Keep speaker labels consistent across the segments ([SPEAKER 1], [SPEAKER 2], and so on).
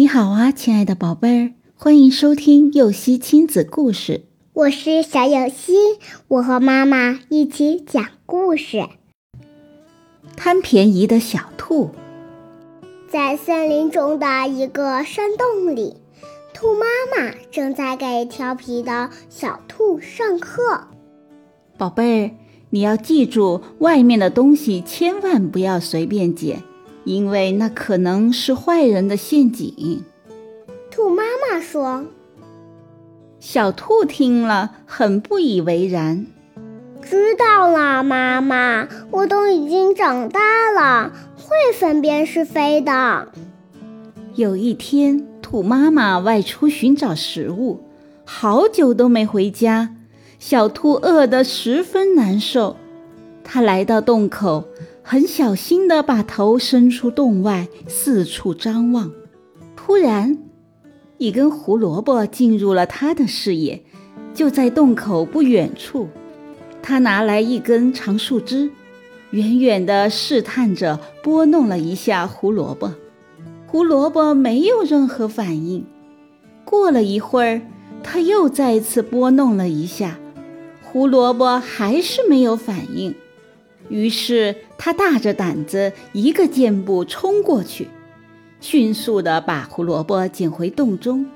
[SPEAKER 1] 你好啊，亲爱的宝贝儿，欢迎收听幼熙亲子故事。
[SPEAKER 2] 我是小幼熙，我和妈妈一起讲故事。
[SPEAKER 1] 贪便宜的小兔，
[SPEAKER 2] 在森林中的一个山洞里，兔妈妈正在给调皮的小兔上课。
[SPEAKER 1] 宝贝儿，你要记住，外面的东西千万不要随便捡。因为那可能是坏人的陷阱，
[SPEAKER 2] 兔妈妈说。
[SPEAKER 1] 小兔听了很不以为然。
[SPEAKER 2] 知道了，妈妈，我都已经长大了，会分辨是非的。
[SPEAKER 1] 有一天，兔妈妈外出寻找食物，好久都没回家，小兔饿得十分难受。它来到洞口。很小心地把头伸出洞外，四处张望。突然，一根胡萝卜进入了他的视野，就在洞口不远处。他拿来一根长树枝，远远地试探着拨弄了一下胡萝卜。胡萝卜没有任何反应。过了一会儿，他又再次拨弄了一下，胡萝卜还是没有反应。于是他大着胆子，一个箭步冲过去，迅速地把胡萝卜捡回洞中。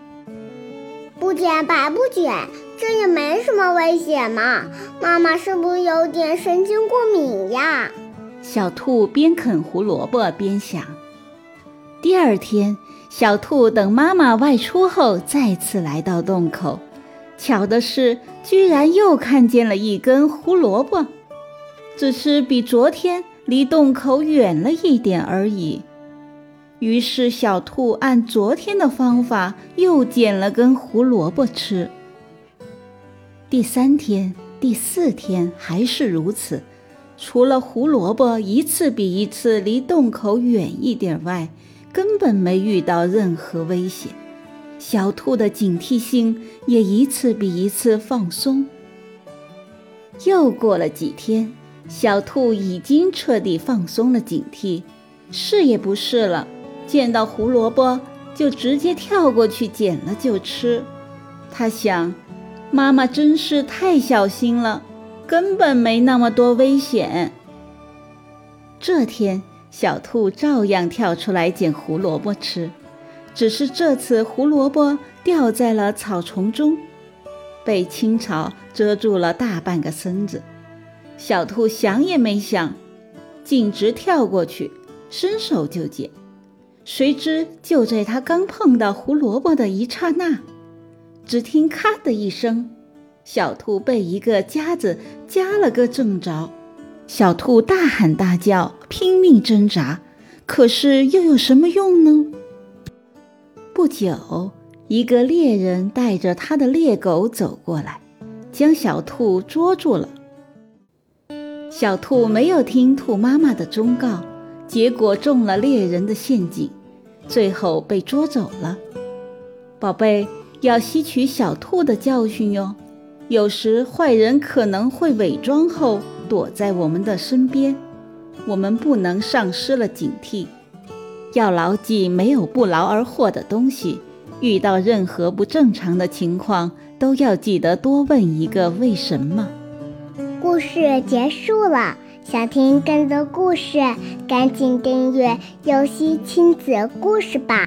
[SPEAKER 2] 不捡白不捡，这也没什么危险嘛。妈妈是不是有点神经过敏呀？
[SPEAKER 1] 小兔边啃胡萝卜边想。第二天，小兔等妈妈外出后，再次来到洞口，巧的是，居然又看见了一根胡萝卜。只是比昨天离洞口远了一点而已。于是，小兔按昨天的方法又捡了根胡萝卜吃。第三天、第四天还是如此，除了胡萝卜一次比一次离洞口远一点外，根本没遇到任何危险。小兔的警惕性也一次比一次放松。又过了几天。小兔已经彻底放松了警惕，试也不试了，见到胡萝卜就直接跳过去捡了就吃。他想，妈妈真是太小心了，根本没那么多危险。这天，小兔照样跳出来捡胡萝卜吃，只是这次胡萝卜掉在了草丛中，被青草遮住了大半个身子。小兔想也没想，径直跳过去，伸手就捡。谁知就在它刚碰到胡萝卜的一刹那，只听“咔”的一声，小兔被一个夹子夹了个正着。小兔大喊大叫，拼命挣扎，可是又有什么用呢？不久，一个猎人带着他的猎狗走过来，将小兔捉住了。小兔没有听兔妈妈的忠告，结果中了猎人的陷阱，最后被捉走了。宝贝，要吸取小兔的教训哟。有时坏人可能会伪装后躲在我们的身边，我们不能丧失了警惕，要牢记没有不劳而获的东西。遇到任何不正常的情况，都要记得多问一个为什么。
[SPEAKER 2] 故事结束了，想听更多故事，赶紧订阅“游戏亲子故事”吧。